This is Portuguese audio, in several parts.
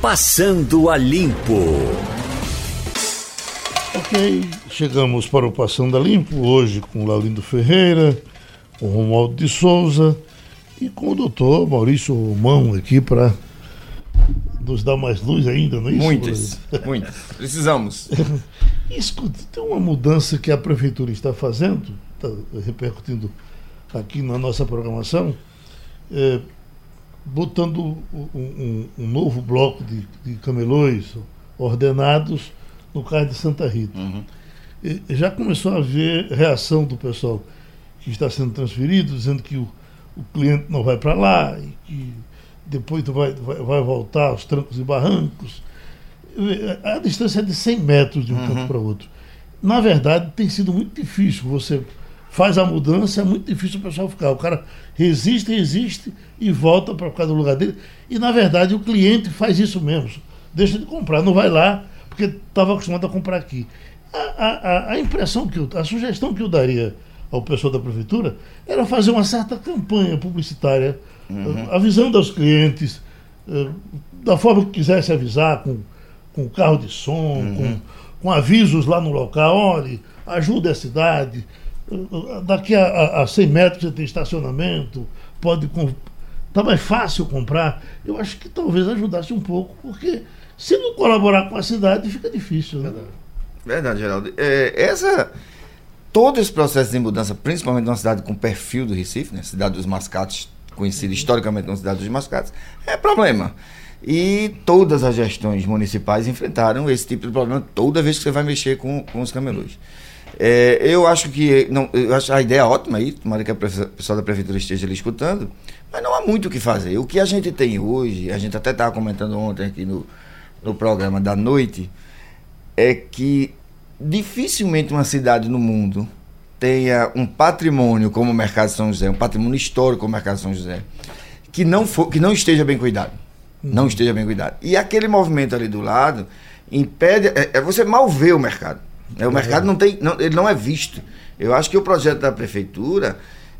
Passando a Limpo. Ok, chegamos para o Passando a Limpo, hoje com Laurindo Ferreira, com Romualdo de Souza e com o doutor Maurício Romão aqui para nos dar mais luz ainda, não é isso? Muitas, muitas. Precisamos. Escuta, tem uma mudança que a prefeitura está fazendo, está repercutindo aqui na nossa programação, é, botando um, um, um, novo bloco de, de camelões ordenados no Cais de Santa Rita. Uhum. Já começou a haver reação do pessoal que está sendo transferido, dizendo que o, o cliente não vai para lá e que depois vai, vai, vai, voltar aos trancos e barrancos. A distância é de 100 metros de um uhum. para outro. Na verdade, tem sido muito difícil. Você faz a mudança, é muito difícil o pessoal ficar. O cara resiste, resiste e volta para ficar no lugar dele. E, na verdade, o cliente faz isso mesmo. Deixa de comprar, não vai lá, porque estava acostumado a comprar aqui. A, a, a impressão que eu, a sugestão que eu daria ao pessoal da prefeitura era fazer uma certa campanha publicitária, uhum. avisando aos clientes, uh, da forma que quisesse avisar, com, com carro de som, uhum. com, com avisos lá no local, olhe, ajude a cidade, daqui a, a 100 metros você tem estacionamento, pode Está mais fácil comprar. Eu acho que talvez ajudasse um pouco, porque se não colaborar com a cidade, fica difícil. Né? Verdade. Verdade, Geraldo. É, essa, todo esse processo de mudança, principalmente numa cidade com perfil do Recife, né, cidade dos mascates, conhecida historicamente como cidade dos mascates, é problema. E todas as gestões municipais enfrentaram esse tipo de problema toda vez que você vai mexer com, com os camelôs. É, eu acho que não, eu acho a ideia ótima aí, tomara que a pessoal da prefeitura esteja ali escutando, mas não há muito o que fazer. O que a gente tem hoje, a gente até estava comentando ontem aqui no, no programa da noite, é que dificilmente uma cidade no mundo tenha um patrimônio como o Mercado de São José, um patrimônio histórico como o Mercado São José, que não, for, que não esteja bem cuidado. Uhum. Não esteja bem cuidado. E aquele movimento ali do lado impede. É, é você mal vê o mercado. É, o mercado não tem. Não, ele não é visto. Eu acho que o projeto da prefeitura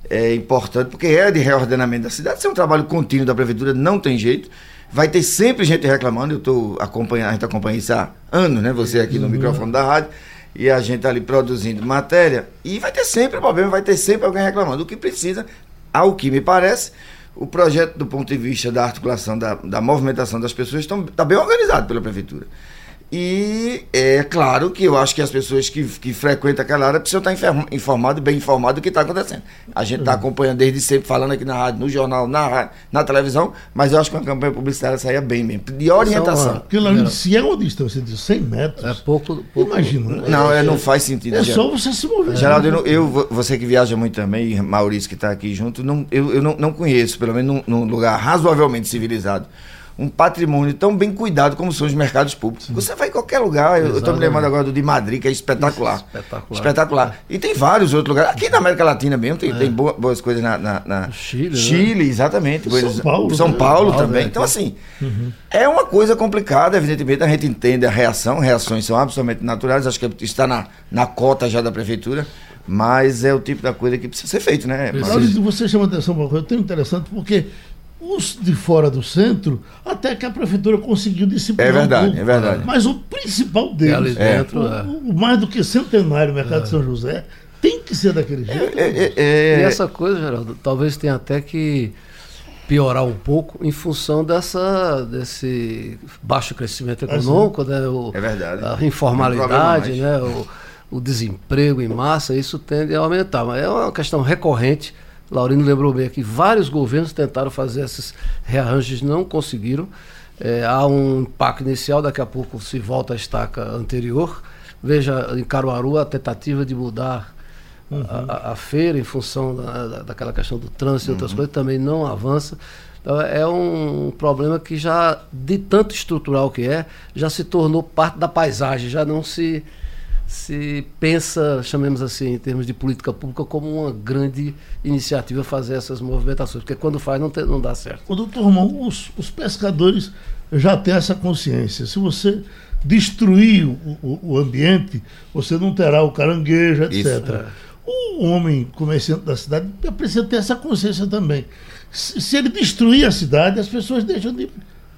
é importante, porque é de reordenamento da cidade. Isso é um trabalho contínuo da prefeitura, não tem jeito. Vai ter sempre gente reclamando, eu estou acompanhando, a gente acompanha isso há anos, né? Você aqui no uhum. microfone da rádio, e a gente ali produzindo matéria, e vai ter sempre problema, vai ter sempre alguém reclamando. O que precisa, ao que me parece, o projeto do ponto de vista da articulação, da, da movimentação das pessoas está bem organizado pela prefeitura. E é claro que eu acho que as pessoas que, que frequentam aquela área precisam estar informadas, bem informadas do que está acontecendo. A gente está acompanhando desde sempre, falando aqui na rádio, no jornal, na, na televisão, mas eu acho que uma campanha publicitária saia bem mesmo, de orientação. Porque lá, se é uma distância de 100 metros, é pouco, pouco imagina. Né? Não, é, não faz sentido. É só você se mover. Geraldo, eu, eu, você que viaja muito também, Maurício que está aqui junto, não, eu, eu não, não conheço, pelo menos num, num lugar razoavelmente civilizado um patrimônio tão bem cuidado como são os mercados públicos. Sim. Você vai em qualquer lugar, eu estou me lembrando agora do de Madrid, que é espetacular. Isso, espetacular. Espetacular. E tem vários outros lugares. Aqui na América Latina mesmo tem, é. tem boas, boas coisas na, na, na Chile, Chile né? exatamente. São Paulo. São né? Paulo, também. É, então, assim, uhum. é uma coisa complicada, evidentemente, a gente entende a reação, reações são absolutamente naturais, acho que está na, na cota já da prefeitura. Mas é o tipo da coisa que precisa ser feito, né? Mas... Você chama atenção para uma coisa tão interessante, porque os de fora do centro, até que a prefeitura conseguiu disciplinar. É verdade, um pouco, é verdade. Mas o principal deles, é. dentro, o, o, mais do que centenário, mercado é. de São José, tem que ser daquele jeito. É, é, é, e essa coisa, Geraldo, talvez tenha até que piorar um pouco em função dessa, desse baixo crescimento econômico, né? O, é verdade. A informalidade, né? O, o desemprego em massa, isso tende a aumentar. Mas é uma questão recorrente Laurino lembrou bem aqui, vários governos tentaram fazer esses rearranjos, não conseguiram. É, há um impacto inicial, daqui a pouco se volta à estaca anterior. Veja em Caruaru a tentativa de mudar uhum. a, a, feira em função da, daquela questão do trânsito e outras uhum. coisas também não avança. Então, é um problema que já, de tanto estrutural que é, já se tornou parte da paisagem, já não se se pensa, chamemos assim, em termos de política pública, como uma grande iniciativa fazer essas movimentações, porque quando faz não, tem, não dá certo. O doutor Romão, os, os, pescadores já têm essa consciência. Se você destruir o, o, o ambiente, você não terá o caranguejo, etc. Isso, é. O homem comerciante da cidade precisa ter essa consciência também. Se, se ele destruir a cidade, as pessoas deixam de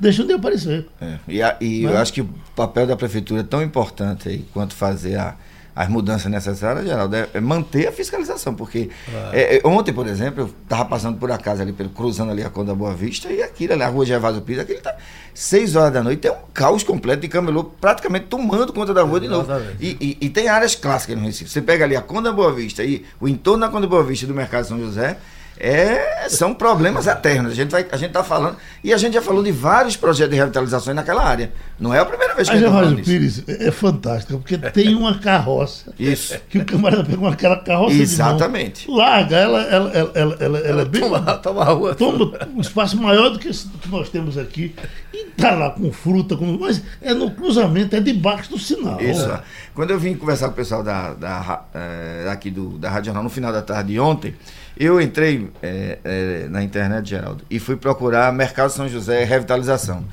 deixam de aparecer. É, e, a, e eu acho que o papel da prefeitura é tão importante aí quanto fazer a, as mudanças necessárias, Geraldo, é, é manter a fiscalização, porque é. É, ontem, por exemplo, eu estava passando por acaso ali, pelo, cruzando ali a Conda Boa Vista, e aquilo ali, a rua Gervásio Pires, aquele tá 6 horas da noite, é um caos completo de camelô praticamente tomando conta da rua de novo. E, e, e, tem áreas clássicas no Recife. Você pega ali a Conda Boa Vista e o entorno da Conda Boa Vista do Mercado São José, é, são problemas eternos. A gente vai, a gente está falando e a gente já falou de vários projetos de revitalização naquela área. Não é a primeira vez que a gente fala Pires é fantástica porque tem uma carroça. Isso. Que o camarada pega aquela carroça Exatamente. Mão, larga, ela, ela, ela, ela, ela, ela é bem toma, toma, rua, toma um espaço maior do que esse que nós temos aqui e tá lá com fruta, com, mas é no cruzamento, é debaixo do sinal. Isso. Quando eu vim conversar com o pessoal da, da, é, aqui do, da Rádio Jornal no final da tarde de ontem, eu entrei é, é, na internet, Geraldo, e fui procurar Mercado São José Revitalização.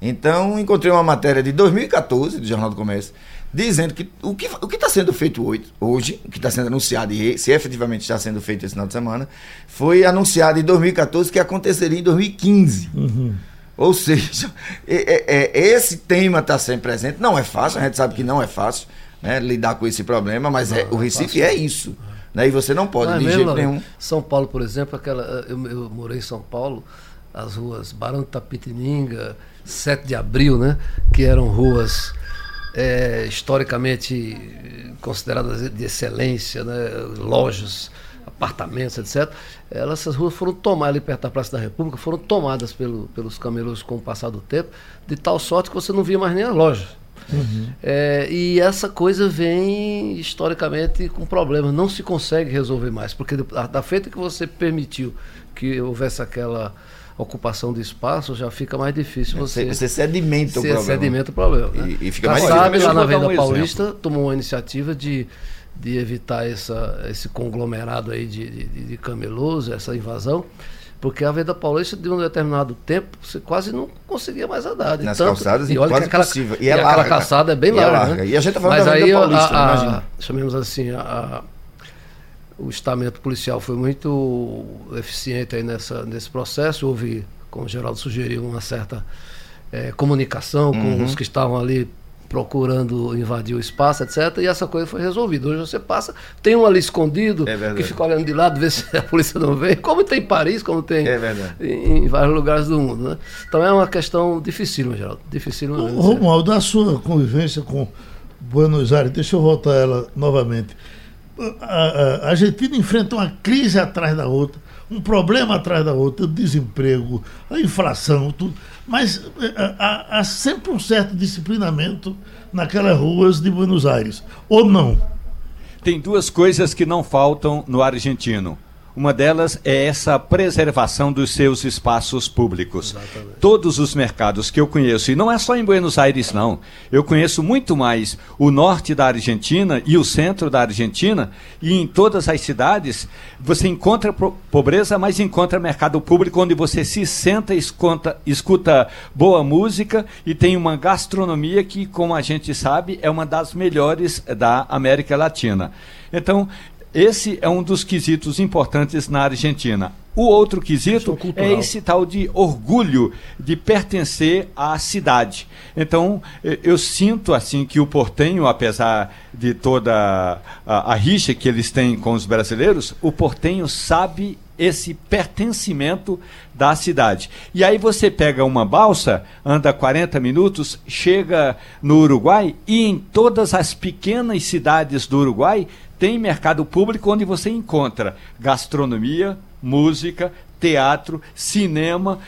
Então, encontrei uma matéria de 2014 do Jornal do Comércio, dizendo que o que o está sendo feito hoje, o que está sendo anunciado, e se efetivamente está sendo feito esse final de semana, foi anunciado em 2014 que aconteceria em 2015. Uhum. Ou seja, é, é, esse tema está sempre presente. Não é fácil, a gente sabe que não é fácil né, lidar com esse problema, mas é, não, é, o Recife é isso. Né? E você não pode, não, de jeito nenhum. São Paulo, por exemplo, aquela, eu, eu morei em São Paulo, as ruas Barão de Tapitininga, 7 de Abril, né? que eram ruas é, historicamente consideradas de excelência, né? lojas, apartamentos, etc. Elas, essas ruas foram tomadas ali perto da Praça da República, foram tomadas pelo, pelos camelôs com o passar do tempo, de tal sorte que você não via mais nem as lojas. Uhum. É, e essa coisa vem historicamente com problemas, não se consegue resolver mais, porque da, da feita que você permitiu que houvesse aquela ocupação de espaço, já fica mais difícil é, você. Você sedimenta o problema. sedimenta o problema. Né? E, e fica mais difícil. Sabe, lá na Venda um Paulista, exemplo. tomou uma iniciativa de, de evitar essa, esse conglomerado aí de, de, de camelôs, essa invasão. Porque a Venda Paulista, de um determinado tempo, você quase não conseguia mais andar. Nas tanto, calçadas, e olha quase aquela, possível. E, é e aquela calçada é bem larga. É larga. Né? E a gente está falando Mas da aí Paulista, a, a, chamemos assim, a, o estamento policial foi muito eficiente aí nessa, nesse processo. Houve, como o Geraldo sugeriu, uma certa é, comunicação com uhum. os que estavam ali procurando invadir o espaço, etc. E essa coisa foi resolvida. Hoje você passa, tem um ali escondido é que fica olhando de lado, vê se a polícia não vem, como tem em Paris, como tem é em, em, vários lugares do mundo. Né? Então é uma questão difícil, Geraldo. Difícil mesmo. Romualdo, da sua convivência com Buenos Aires, deixa eu voltar a ela novamente. A, a, a Argentina enfrenta uma crise atrás da outra, um problema atrás da outra, o desemprego, a inflação, tudo mas é, há, há sempre um certo disciplinamento naquelas ruas de Buenos Aires, ou não? Tem duas coisas que não faltam no argentino uma delas é essa preservação dos seus espaços públicos. Exatamente. Todos os mercados que eu conheço, e não é só em Buenos Aires, não. Eu conheço muito mais o norte da Argentina e o centro da Argentina, e em todas as cidades você encontra pobreza, mas encontra mercado público onde você se senta, escuta, escuta boa música e tem uma gastronomia que, como a gente sabe, é uma das melhores da América Latina. Então, esse é um dos quesitos importantes na Argentina. O outro quesito é esse tal de orgulho de pertencer à cidade. Então, eu sinto assim que o portenho, apesar de toda a, a rixa que eles têm com os brasileiros, o portenho sabe esse pertencimento da cidade. E aí você pega uma balsa, anda 40 minutos, chega no Uruguai e em todas as pequenas cidades do Uruguai tem mercado público onde você encontra gastronomia, música, teatro, cinema,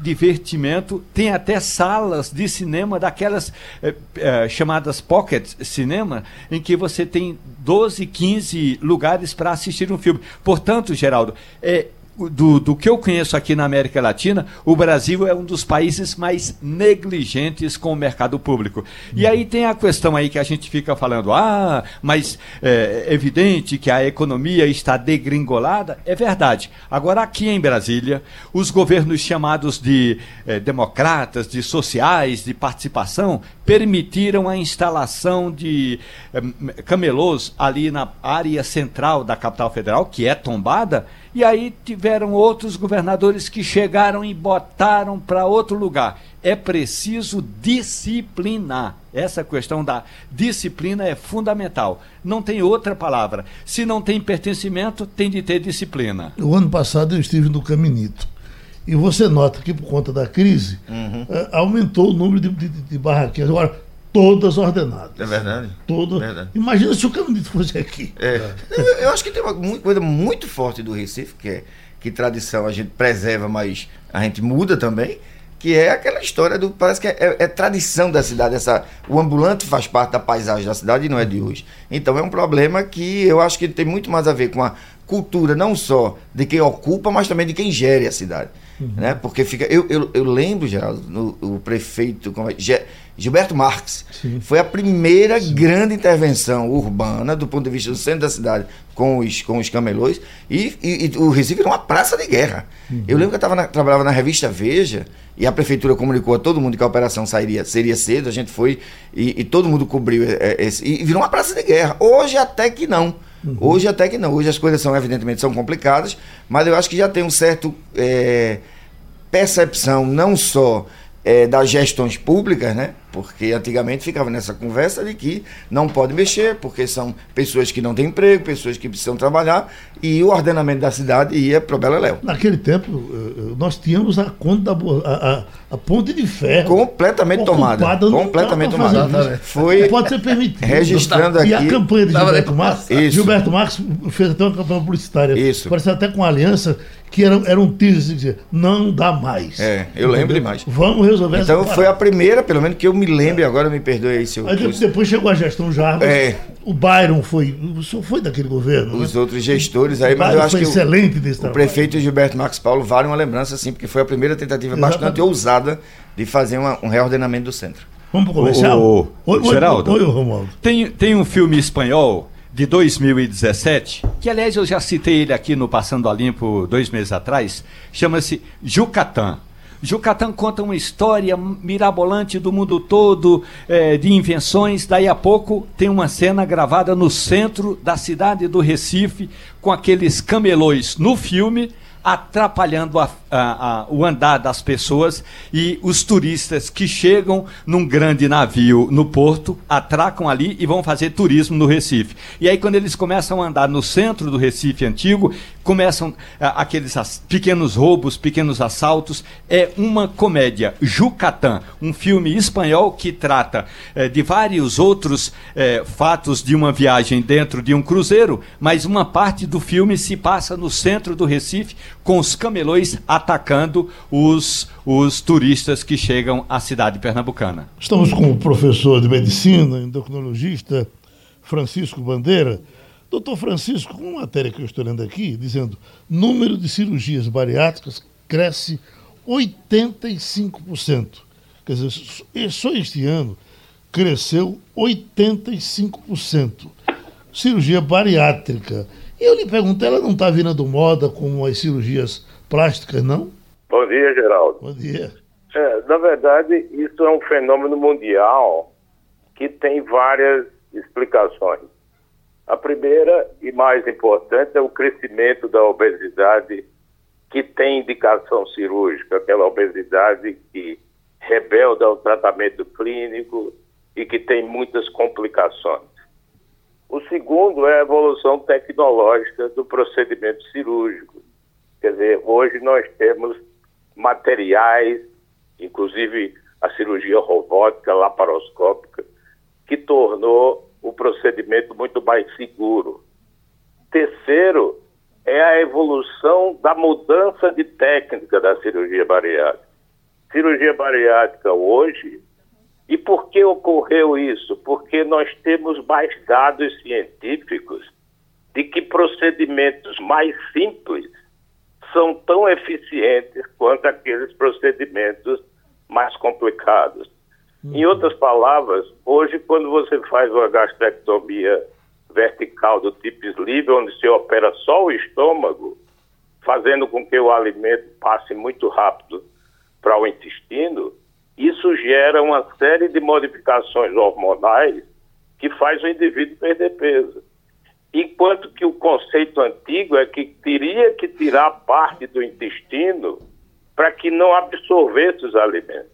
divertimento, tem até salas de cinema daquelas eh, eh, chamadas pocket cinema, em que você tem 12, 15 lugares para assistir um filme. Portanto, Geraldo, é do, do que eu conheço aqui na América Latina, o Brasil é um dos países mais negligentes com o mercado público. E aí tem a questão aí que a gente fica falando, ah, mas é evidente que a economia está degringolada. É verdade. Agora, aqui em Brasília, os governos chamados de eh, democratas, de sociais, de participação, permitiram a instalação de eh, camelôs ali na área central da capital federal, que é tombada, E aí tiveram outros governadores que chegaram e botaram para outro lugar. É preciso disciplinar. Essa questão da disciplina é fundamental. Não tem outra palavra. Se não tem pertencimento, tem de ter disciplina. O ano passado eu estive no Caminito. E você nota que por conta da crise, uhum. é, aumentou o número de, de, de barraquinhas. Agora, todas ordenadas. É verdade. Todas. Verdade. Imagina se o Caminito fosse aqui. É. Eu acho que tem uma coisa muito forte do Recife, que é que tradição a gente preserva, mas a gente muda também, que é aquela história do. Parece que é, é, é, tradição da cidade. Essa, o ambulante faz parte da paisagem da cidade e não é de hoje. Então é um problema que eu acho que tem muito mais a ver com a cultura, não só de quem ocupa, mas também de quem gere a cidade. Uhum. Né? Porque fica. Eu, eu, eu lembro, Geraldo, no, o prefeito é, Gilberto Marques. Sim. Foi a primeira Sim. grande intervenção urbana, do ponto de vista do centro da cidade, com os, com os camelôs. E, e, e o Recife era uma praça de guerra. Uhum. Eu lembro que eu tava na, trabalhava na revista Veja e a prefeitura comunicou a todo mundo que a operação sairia, seria cedo. A gente foi e, e todo mundo cobriu é, é, esse. E virou uma praça de guerra. Hoje até que não. Uhum. Hoje até que não. Hoje as coisas são, evidentemente, são complicadas, mas eu acho que já tem um certo é, percepção, não só é, das gestões públicas, né? Porque antigamente ficava nessa conversa de que não pode mexer, porque são pessoas que não têm emprego, pessoas que precisam trabalhar, e o ordenamento da cidade ia para o Beleléu. Naquele tempo, eh, eh, nós tínhamos a conta da a, a, a ponte de ferro. Completamente tomada. Completamente tomada. Foi. Pode ser permitido. Registrando aqui. E a campanha de Gilberto Marques. Gilberto Marques fez até uma campanha publicitária. Isso. Parece até com aliança que era, era um teaser assim, não dá mais. É, eu lembro Entendeu? demais. Vamos resolver então, essa Então foi a primeira, pelo menos que eu me lembre, agora me perdoe aí se eu. Aí depois, depois chegou a gestão Jarbas. É. O Byron foi. O senhor foi daquele governo. Os né? outros gestores aí, mas eu acho que. excelente desse o, o prefeito Gilberto Marcos Paulo vale uma lembrança, sim, porque foi a primeira tentativa Exatamente. bastante ousada de fazer uma, um reordenamento do centro. Vamos para o comercial? O, o, oi, Geraldo, oi, oi, Romualdo. Tem, tem um filme espanhol de 2017, que aliás eu já citei ele aqui no Passando a Limpo dois meses atrás, chama-se Jucatán. Jucatán conta uma história mirabolante do mundo todo, é, de invenções. Daí a pouco tem uma cena gravada no centro da cidade do Recife, com aqueles camelões no filme atrapalhando a, a, a, o andar das pessoas e os turistas que chegam num grande navio no porto, atracam ali e vão fazer turismo no Recife. E aí, quando eles começam a andar no centro do Recife antigo, começam aqueles as, pequenos roubos, pequenos assaltos. É uma comédia, Jucatán, um filme espanhol que trata é, de vários outros é, fatos de uma viagem dentro de um cruzeiro, mas uma parte do filme se passa no centro do Recife com os camelões atacando os, os turistas que chegam à cidade pernambucana. Estamos com o professor de medicina, endocrinologista Francisco Bandeira. Doutor Francisco, uma matéria que eu estou lendo aqui, dizendo número de cirurgias bariátricas cresce 85%. Quer dizer, só este ano cresceu 85%. Cirurgia bariátrica. Eu lhe pergunto, ela não está virando moda como as cirurgias plásticas, não? Bom dia, Geraldo. Bom dia. É, na verdade, isso é um fenômeno mundial que tem várias explicações. A primeira e mais importante é o crescimento da obesidade que tem indicação cirúrgica, aquela obesidade que rebelda ao tratamento clínico e que tem muitas complicações. O segundo é a evolução tecnológica do procedimento cirúrgico. Quer dizer, hoje nós temos materiais, inclusive a cirurgia robótica laparoscópica, que tornou o procedimento muito mais seguro. Terceiro, é a evolução da mudança de técnica da cirurgia bariátrica. Cirurgia bariátrica hoje e por que ocorreu isso? Porque nós temos mais dados científicos de que procedimentos mais simples são tão eficientes quanto aqueles procedimentos mais complicados. Uhum. Em outras palavras, hoje, quando você faz uma gastrectomia vertical do tipo sleeve, onde se opera só o estômago, fazendo com que o alimento passe muito rápido para o intestino, isso gera uma série de modificações hormonais que faz o indivíduo perder peso. enquanto que o conceito antigo é que teria que tirar parte do intestino para que não absorvesse os alimentos.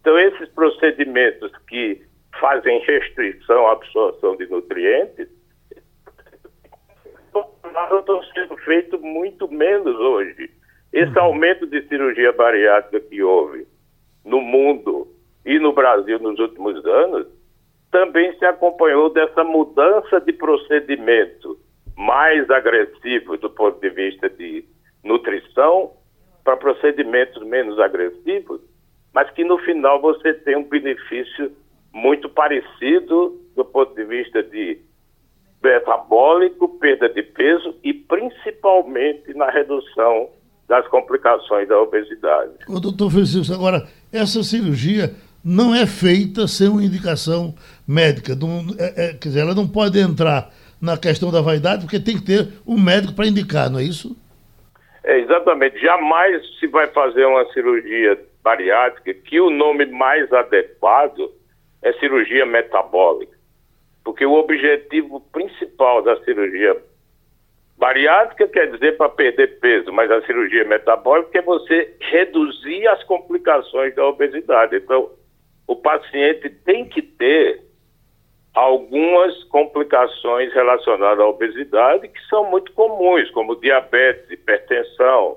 Então, esses procedimentos que fazem restrição à absorção de nutrientes estão sendo feitos muito menos hoje. Esse uhum. aumento de cirurgia bariátrica que houve no mundo e no Brasil nos últimos anos também se acompanhou dessa mudança de procedimento mais agressivo do ponto de vista de nutrição para procedimentos menos agressivos, mas que no final você tem um benefício muito parecido do ponto de vista de metabólico, perda de peso e principalmente na redução das complicações da obesidade. O doutor Francisco, agora, essa cirurgia não é feita sem uma indicação médica. Não, é, é, quer dizer, ela não pode entrar na questão da vaidade, porque tem que ter um médico para indicar, não é isso? É, exatamente. Jamais se vai fazer uma cirurgia bariátrica que o nome mais adequado é cirurgia metabólica. Porque o objetivo principal da cirurgia bariátrica quer dizer para perder peso, mas a cirurgia metabólica é você reduzir as complicações da obesidade. Então, o paciente tem que ter algumas complicações relacionadas à obesidade que são muito comuns, como diabetes, hipertensão,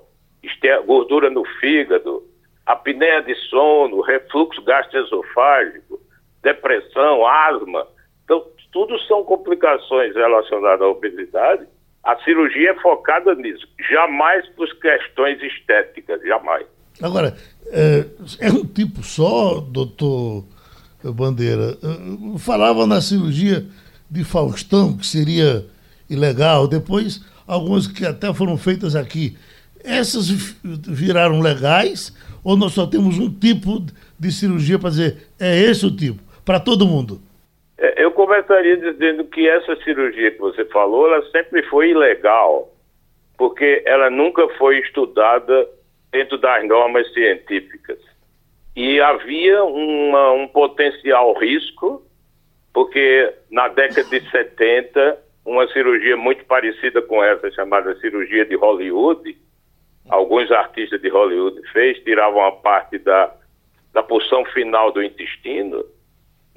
gordura no fígado, apneia de sono, refluxo gastroesofágico, depressão, asma. Então, tudo são complicações relacionadas à obesidade. A cirurgia é focada nisso, jamais por questões estéticas, jamais. Agora, é, é um tipo só, doutor Bandeira? É, falava na cirurgia de Faustão, que seria ilegal, depois algumas que até foram feitas aqui. Essas viraram legais ou nós só temos um tipo de cirurgia para dizer é esse o tipo, para todo mundo? É, eu começaria dizendo que essa cirurgia que você falou, ela sempre foi ilegal, porque ela nunca foi estudada dentro das normas científicas. E havia uma, um potencial risco, porque na década de 70, uma cirurgia muito parecida com essa, chamada cirurgia de Hollywood, alguns artistas de Hollywood fez, tiravam a parte da, da porção final do intestino.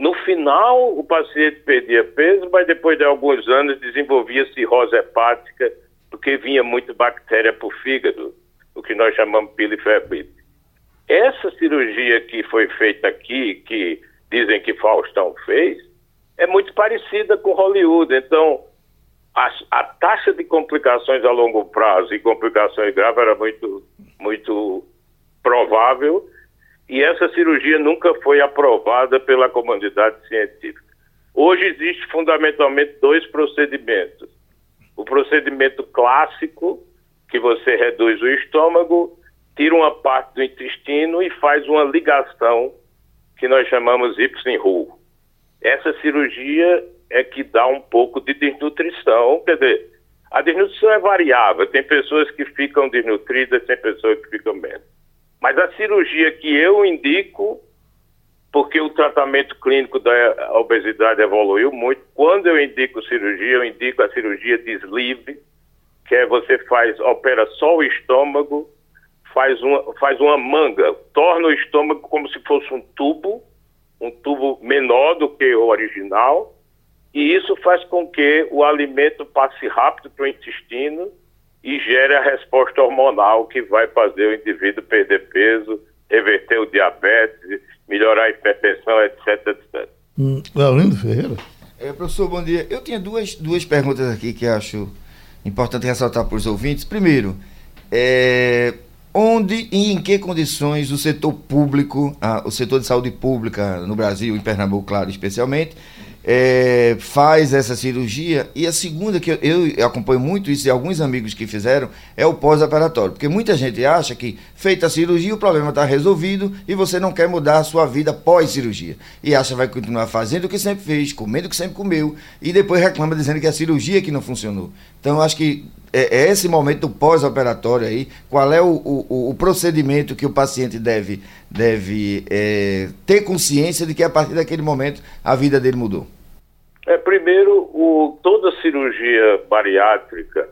No final, o paciente perdia peso, mas depois de alguns anos desenvolvia cirrose hepática, porque vinha muito bactéria para o fígado o que nós chamamos pilifebrite. Essa cirurgia que foi feita aqui, que dizem que Faustão fez, é muito parecida com Hollywood. Então, a, a taxa de complicações a longo prazo e complicações graves era muito, muito provável e essa cirurgia nunca foi aprovada pela comunidade científica. Hoje existe fundamentalmente dois procedimentos. O procedimento clássico, que você reduz o estômago, tira uma parte do intestino e faz uma ligação que nós chamamos Ipsen-Ruhl. Essa cirurgia é que dá um pouco de desnutrição, quer dizer, a desnutrição é variável, tem pessoas que ficam desnutridas, tem pessoas que ficam menos. Mas a cirurgia que eu indico, porque o tratamento clínico da obesidade evoluiu muito, quando eu indico cirurgia, eu indico a cirurgia de sleeve, que é você faz, opera só o estômago, faz uma, faz uma manga, torna o estômago como se fosse um tubo, um tubo menor do que o original, e isso faz com que o alimento passe rápido para o intestino e gere a resposta hormonal que vai fazer o indivíduo perder peso, reverter o diabetes, melhorar a hipertensão, etc, etc. Hum, Laurindo Ferreira? É, professor, bom dia. Eu tinha duas, duas perguntas aqui que acho importante ressaltar para os ouvintes. Primeiro, é, onde e em que condições o setor público, a, o setor de saúde pública no Brasil, em Pernambuco, claro, especialmente, é, faz essa cirurgia. E a segunda, que eu, eu, acompanho muito isso e alguns amigos que fizeram, é o pós-operatório. Porque muita gente acha que, feita a cirurgia, o problema está resolvido e você não quer mudar a sua vida pós-cirurgia. E acha que vai continuar fazendo o que sempre fez, comendo o que sempre comeu, e depois reclama dizendo que é a cirurgia que não funcionou. Então, eu acho que é, é esse momento pós-operatório aí, qual é o, o, o, procedimento que o paciente deve, deve é, ter consciência de que a partir daquele momento a vida dele mudou? É, primeiro, o, toda cirurgia bariátrica,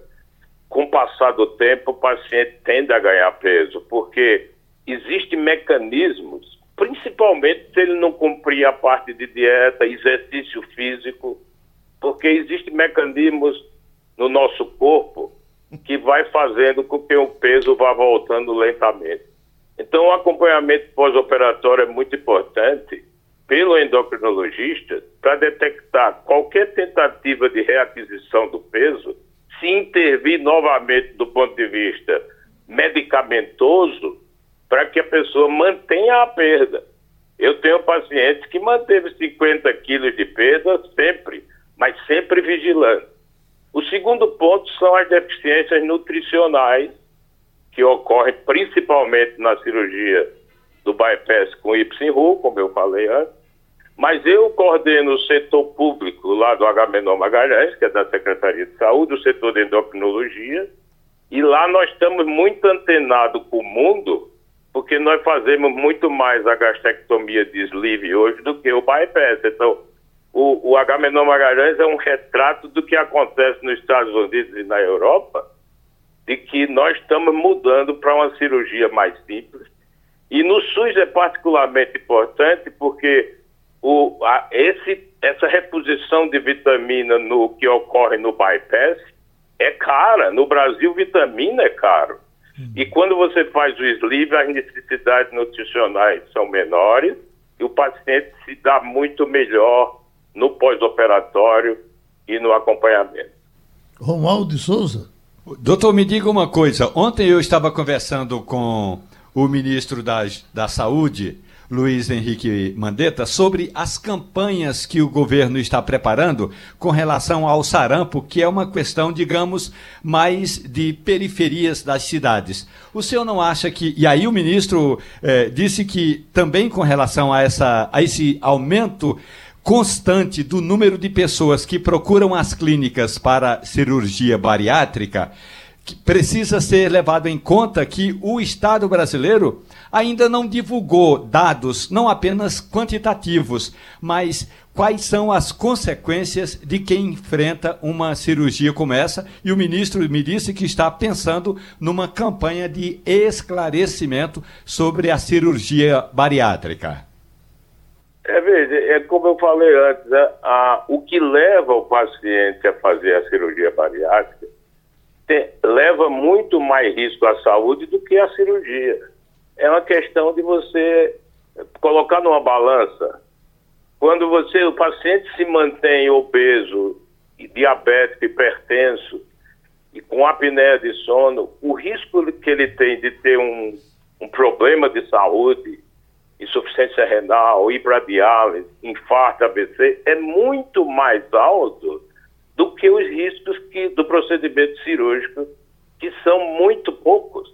com o passar do tempo, o paciente tende a ganhar peso, porque existem mecanismos, principalmente se ele não cumprir a parte de dieta, exercício físico, porque existem mecanismos no nosso corpo que vai fazendo com que o peso vá voltando lentamente. Então, o acompanhamento pós-operatório é muito importante pelo endocrinologista para detectar qualquer tentativa de reaquisição do peso, se intervir novamente do ponto de vista medicamentoso, para que a pessoa mantenha a perda. Eu tenho pacientes que manteve 50 quilos de perda sempre, mas sempre vigilante. O segundo ponto são as deficiências nutricionais, que ocorrem principalmente na cirurgia do bypass com Ipsen-Ru, como eu falei antes, mas eu coordeno o setor público lá do Agamenon Magalhães, que é da Secretaria de Saúde, o setor de endocrinologia, e lá nós estamos muito antenados com o mundo, porque nós fazemos muito mais a gastrectomia de sleeve hoje do que o bypass. Então, o, o Agamenon Magalhães é um retrato do que acontece nos Estados Unidos e na Europa, de que nós estamos mudando para uma cirurgia mais simples. E no SUS é particularmente importante porque o, a, esse, essa reposição de vitamina no que ocorre no bypass é cara. No Brasil, vitamina é caro. E quando você faz o sleeve, as necessidades nutricionais são menores e o paciente se dá muito melhor no pós-operatório e no acompanhamento. Romualdo de Souza? Doutor, me diga uma coisa. Ontem eu estava conversando com o ministro da, da Saúde, Luiz Henrique Mandetta, sobre as campanhas que o governo está preparando com relação ao sarampo, que é uma questão, digamos, mais de periferias das cidades. O senhor não acha que. E aí o ministro eh, disse que também com relação a, essa, a esse aumento constante do número de pessoas que procuram as clínicas para cirurgia bariátrica, precisa ser levado em conta que o Estado brasileiro ainda não divulgou dados, não apenas quantitativos, mas quais são as consequências de quem enfrenta uma cirurgia como essa. E o ministro me disse que está pensando numa campanha de esclarecimento sobre a cirurgia bariátrica. É, veja, é como eu falei antes, né? o que leva o paciente a fazer a cirurgia bariátrica tem, leva muito mais risco à saúde do que a cirurgia. É uma questão de você colocar numa balança. Quando você, o paciente se mantém obeso, diabético, hipertenso e com apneia de sono, o risco que ele tem de ter um, um problema de saúde insuficiência renal, ir infarto, ABC, é muito mais alto do que os riscos que, do procedimento cirúrgico, que são muito poucos.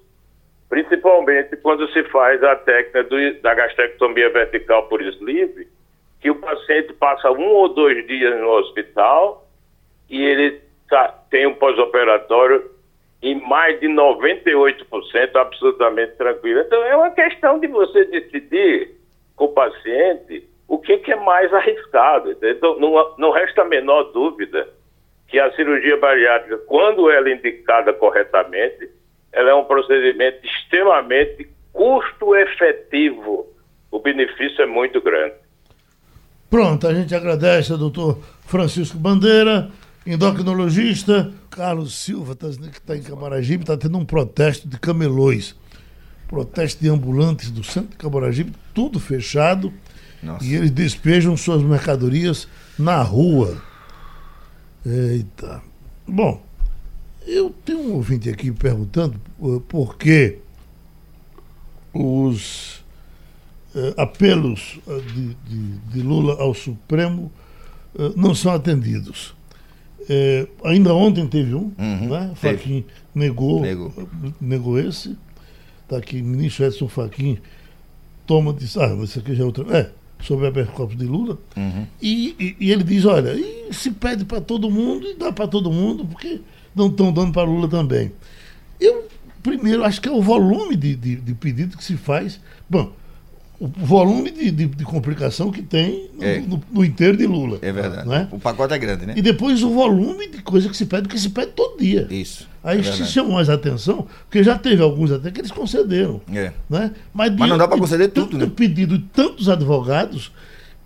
Principalmente quando se faz a técnica do, da gastrectomia vertical por sleeve, que o paciente passa um ou dois dias no hospital e ele tá, tem um pós-operatório em mais de 98% absolutamente tranquilo. Então é uma questão de você decidir com o paciente o que, que é mais arriscado. Então não, não resta a menor dúvida que a cirurgia bariátrica, quando ela é indicada corretamente, ela é um procedimento extremamente custo-efetivo. O benefício é muito grande. Pronto, a gente agradece ao doutor Francisco Bandeira, endocrinologista, Carlos Silva, tá, que está em Camaragibe, está tendo um protesto de camelões. Protesto de ambulantes do centro de Camaragibe, tudo fechado. Nossa. E eles despejam suas mercadorias na rua. Eita. Bom, eu tenho um ouvinte aqui perguntando uh, por que os uh, apelos uh, de, de, de, Lula ao Supremo uh, não são atendidos. É, ainda ontem teve um, uhum, né? Faquin negou, negou, negou esse. Está aqui, ministro Edson Faquin toma de. Ah, isso aqui já é outra. É, sobre habeas de Lula. Uhum. E, e, e, ele diz: olha, se pede para todo mundo e dá para todo mundo, porque não estão dando para Lula também. Eu, primeiro, acho que é o volume de, de, de pedido que se faz. Bom, o volume de, de, de complicação que tem no, É. no, no inteiro de Lula. É verdade. Não é? O pacote é grande, né? E depois o volume de coisa que se pede, que se pede todo dia. Isso. Aí é se chamou mais atenção, porque já teve alguns até que eles concederam. É. Né? Mas, Mas não dá de conceder tudo, tanto né? pedido de tantos advogados,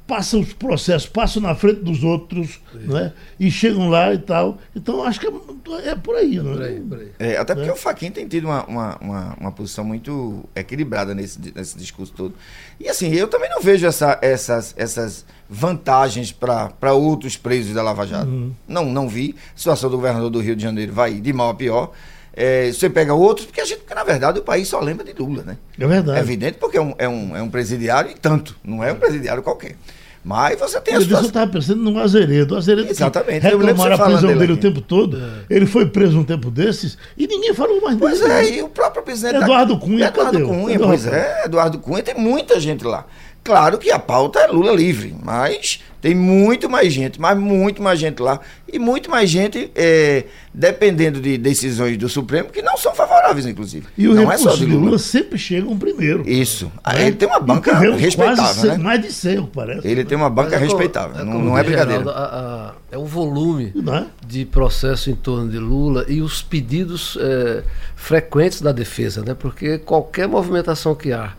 passam os processos, passam na frente dos outros, né? e chegam lá e tal. Então acho que é, é por aí. Né? Por aí, por aí. É, até porque É. o Faquin tem tido uma, uma, uma, uma posição muito equilibrada nesse, nesse discurso todo. E assim, eu também não vejo essa, essas, essas vantagens para outros presos da Lava Jato. Uhum. Não, não vi. A situação do governador do Rio de Janeiro vai de mal a pior. É, você pega outros, porque a gente, porque na verdade o país só lembra de Lula, né? É verdade. É evidente porque é um, é, um, é um presidiário e tanto, não é um presidiário qualquer. Mas você tem a Eu disse, eu situação. estava pensando no Azeredo. O Azeredo Exatamente, eu reclamaram a prisão dele o dele aqui. tempo todo. Ele foi preso um tempo desses e ninguém falou mais Pois dele. é, e o próprio presidente. Eduardo Cunha, Eduardo cadê o- Cunha, cadê o pois é, Eduardo Cunha, tem muita gente lá. Claro que a pauta é Lula livre, mas tem muito mais gente, mas muito mais gente lá. E muito mais gente é, dependendo de decisões do Supremo que não são favoráveis, inclusive. E o não é só de Lula. Lula sempre chegam primeiro. Isso. Ah, né? Ele tem uma banca respeitável, né? Mais de 100, parece. Ele tem uma banca é como- respeitável, não, como não é brincadeira. Geraldo, a- a- é o volume Né? de processo em torno de Lula e os pedidos eh, frequentes da defesa, né? Porque qualquer movimentação que há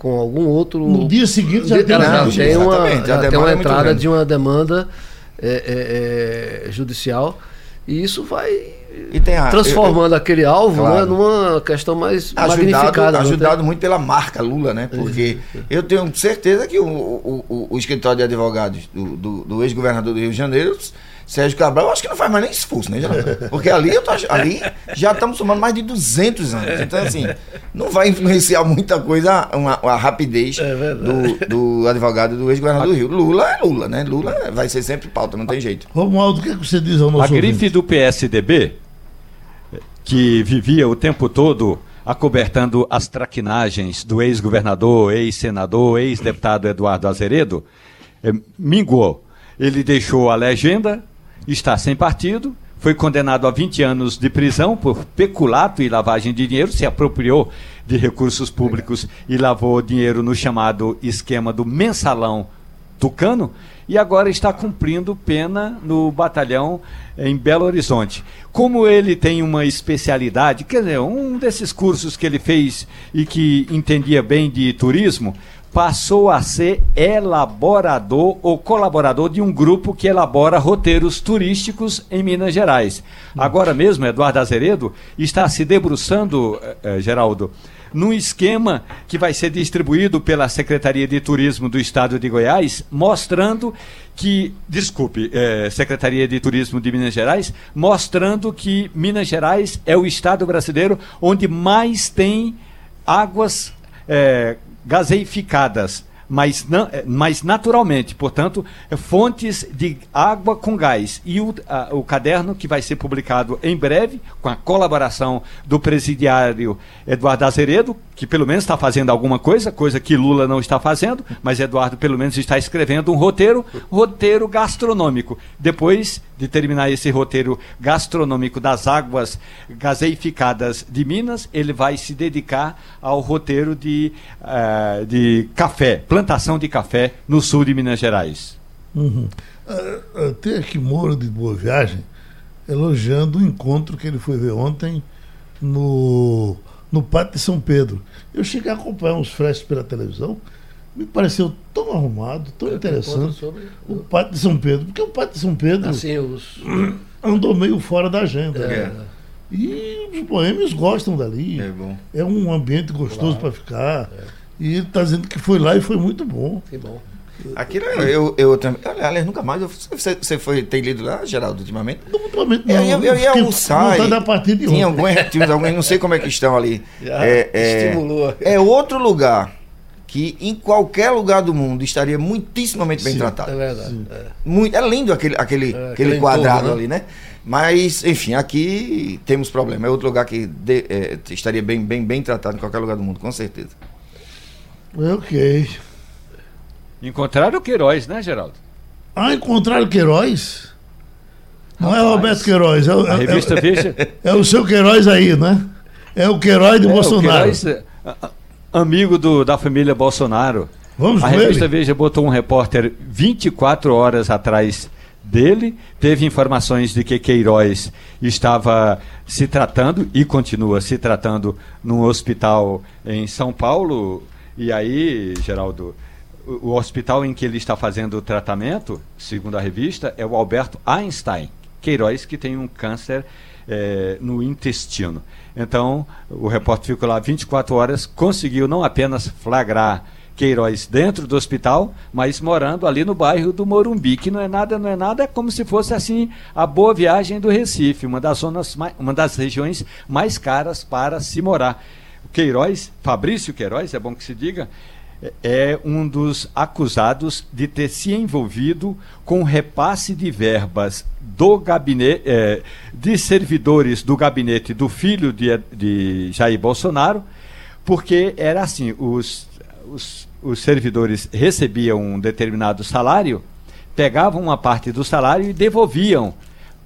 com algum outro. No dia seguinte já tem Não, tem uma, já tem uma é entrada de uma demanda eh, eh, eh, judicial e isso vai E tem a- transformando aquele alvo Claro. né, numa questão mais ajudado, magnificada. não ajudado muito pela marca Lula, né? Porque eu tenho certeza que o, o, o- o escritório de advogados do, do, do ex-governador do Rio de Janeiro, Sérgio Cabral, eu acho que não faz mais nem esforço, né, Geraldo? Porque ali, eu tô, ali já estamos somando mais de 200 anos. Então, assim, não vai influenciar muita coisa uma, uma rapidez É do, do advogado do ex-governador do Rio. Lula é Lula, né? Lula vai ser sempre pauta, não tem jeito. Romualdo, o que, é que você diz ao A nosso grife ouvinte? do PSDB, que vivia o tempo todo acobertando as traquinagens do ex-governador, ex-senador, ex-deputado Eduardo Azeredo, eh, minguou. Ele deixou a legenda, está sem partido, foi condenado a 20 anos de prisão por peculato e lavagem de dinheiro, se apropriou de recursos públicos e lavou dinheiro no chamado esquema do mensalão Tucano e agora está cumprindo pena no batalhão em Belo Horizonte. Como ele tem uma especialidade, quer dizer, um desses cursos que ele fez e que entendia bem de turismo, passou a ser elaborador ou colaborador de um grupo que elabora roteiros turísticos em Minas Gerais. Agora mesmo, Eduardo Azeredo está se debruçando, eh, eh, Geraldo, num esquema que vai ser distribuído pela Secretaria de Turismo do Estado de Goiás, mostrando que, desculpe, eh, Secretaria de Turismo de Minas Gerais, mostrando que Minas Gerais é o estado brasileiro onde mais tem águas eh, gaseificadas. Mas, não, eh, mas naturalmente, portanto, eh, fontes de água com gás. E o, a- o caderno que vai ser publicado em breve, com a colaboração do presidiário Eduardo Azeredo, que pelo menos está fazendo alguma coisa, coisa que Lula não está fazendo, mas Eduardo pelo menos está escrevendo um roteiro, roteiro gastronômico. Depois de terminar esse roteiro gastronômico das águas gaseificadas de Minas, ele vai se dedicar ao roteiro de, eh, de café, plantação de café no sul de Minas Gerais. Uhum. Ah, ah, tem aqui Moro de Boa Viagem elogiando o encontro que ele foi ver ontem no, no Pátio de São Pedro. Eu cheguei a acompanhar uns flashes pela televisão, me pareceu tão arrumado, tão interessante. Sobre, O Pátio de São Pedro, porque o Pátio de São Pedro assim, os, andou meio fora da agenda. É. né? E os boêmios gostam dali. É bom. É um ambiente gostoso para ficar. E ele está dizendo que foi lá e foi muito bom. que bom. Aquilo eu, eu, eu também. Aliás, nunca mais. eu- Você, você foi, tem lido lá, Geraldo, ultimamente? Não, ultimamente Eu, não. eu, eu ia fiquei almoçar. vontade e da partida de tinha alguns retiros, alguns, não sei como é que estão ali. Já É, é, estimulou. é outro lugar que em qualquer lugar do mundo estaria muitíssimamente bem Sim, tratado. É verdade. é. Muito, é lindo aquele, aquele, É, aquele aquele quadrado entorno, né? ali, né? Mas, enfim, aqui temos problema. É outro lugar que de- é, estaria bem, bem, bem tratado em qualquer lugar do mundo, com certeza. Ok. Encontraram o Queiroz, né, Geraldo? Ah, encontraram Queiroz? Não é Rapaz, Roberto Queiroz, é, o- A é- revista é- Veja. é o seu Queiroz aí, né? É o Queiroz de É, o Bolsonaro. Queiroz, é, a- a- amigo do, da família Bolsonaro. Vamos A com revista ele? Veja botou um repórter 24 horas atrás dele, teve informações de que Queiroz estava se tratando e continua se tratando num hospital em São Paulo. E aí, Geraldo, o, hospital em que ele está fazendo o tratamento, segundo a revista, é o Alberto Einstein Queiroz, que tem um câncer eh, no intestino. Então, o repórter ficou lá 24 horas, conseguiu não apenas flagrar Queiroz dentro do hospital, mas morando ali no bairro do Morumbi, que não é nada, não é nada, é como se fosse assim a boa viagem do Recife, uma das zonas, uma das regiões mais caras para se morar. O Queiroz, Fabrício Queiroz, é bom que se diga, é- é um dos acusados de ter se envolvido com repasse de verbas do gabinete, eh, de servidores do gabinete do filho de, de Jair Bolsonaro, porque era assim, os, os, os servidores recebiam um determinado salário, pegavam uma parte do salário e devolviam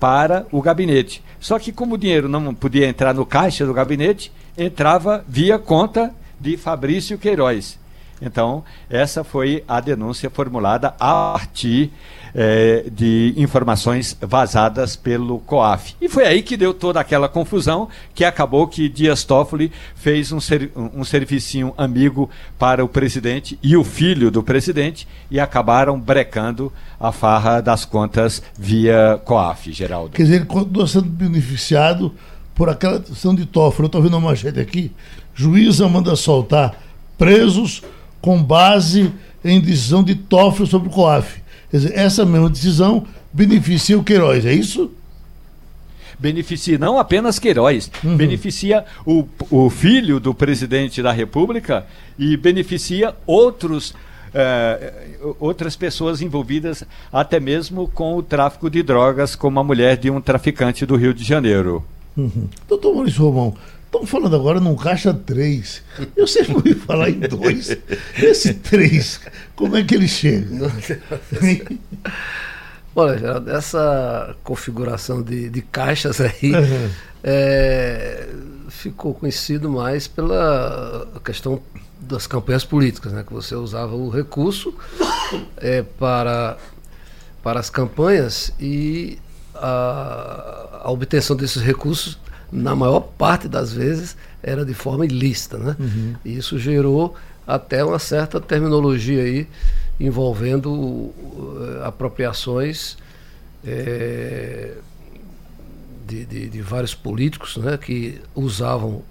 para o gabinete. Só que como o dinheiro não podia entrar no caixa do gabinete, entrava via conta de Fabrício Queiroz. Então, essa foi a denúncia formulada a partir eh, de informações vazadas pelo COAF. E foi aí que deu toda aquela confusão, que acabou que Dias Toffoli fez um, ser, um servicinho amigo para o presidente e o filho do presidente e acabaram brecando a farra das contas via COAF, Geraldo. Quer dizer, ele continua sendo beneficiado por aquela decisão de Toffoli. Eu estou vendo uma manchete aqui. Juíza manda soltar presos com base em decisão de Toffoli sobre o COAF. Quer dizer, essa mesma decisão beneficia o Queiroz, é isso? beneficia não apenas Queiroz, beneficia o, o filho do presidente da República e beneficia outros. eh, outras pessoas envolvidas até mesmo com o tráfico de drogas, como a mulher de um traficante do Rio de Janeiro. Uhum. Doutor Maurício Romão, estamos falando agora num caixa 3. Eu sempre ouvi falar em dois. Esse 3, como é que ele chega? Olha, Geraldo, essa configuração de, de caixas aí Uhum. é, ficou conhecido mais pela questão das campanhas políticas, né? Que você usava o recurso é, para, para as campanhas e a, a obtenção desses recursos, na maior parte das vezes, era de forma ilícita, né? E isso gerou até uma certa terminologia aí envolvendo uh, apropriações eh, de, de- de vários políticos né, que usavam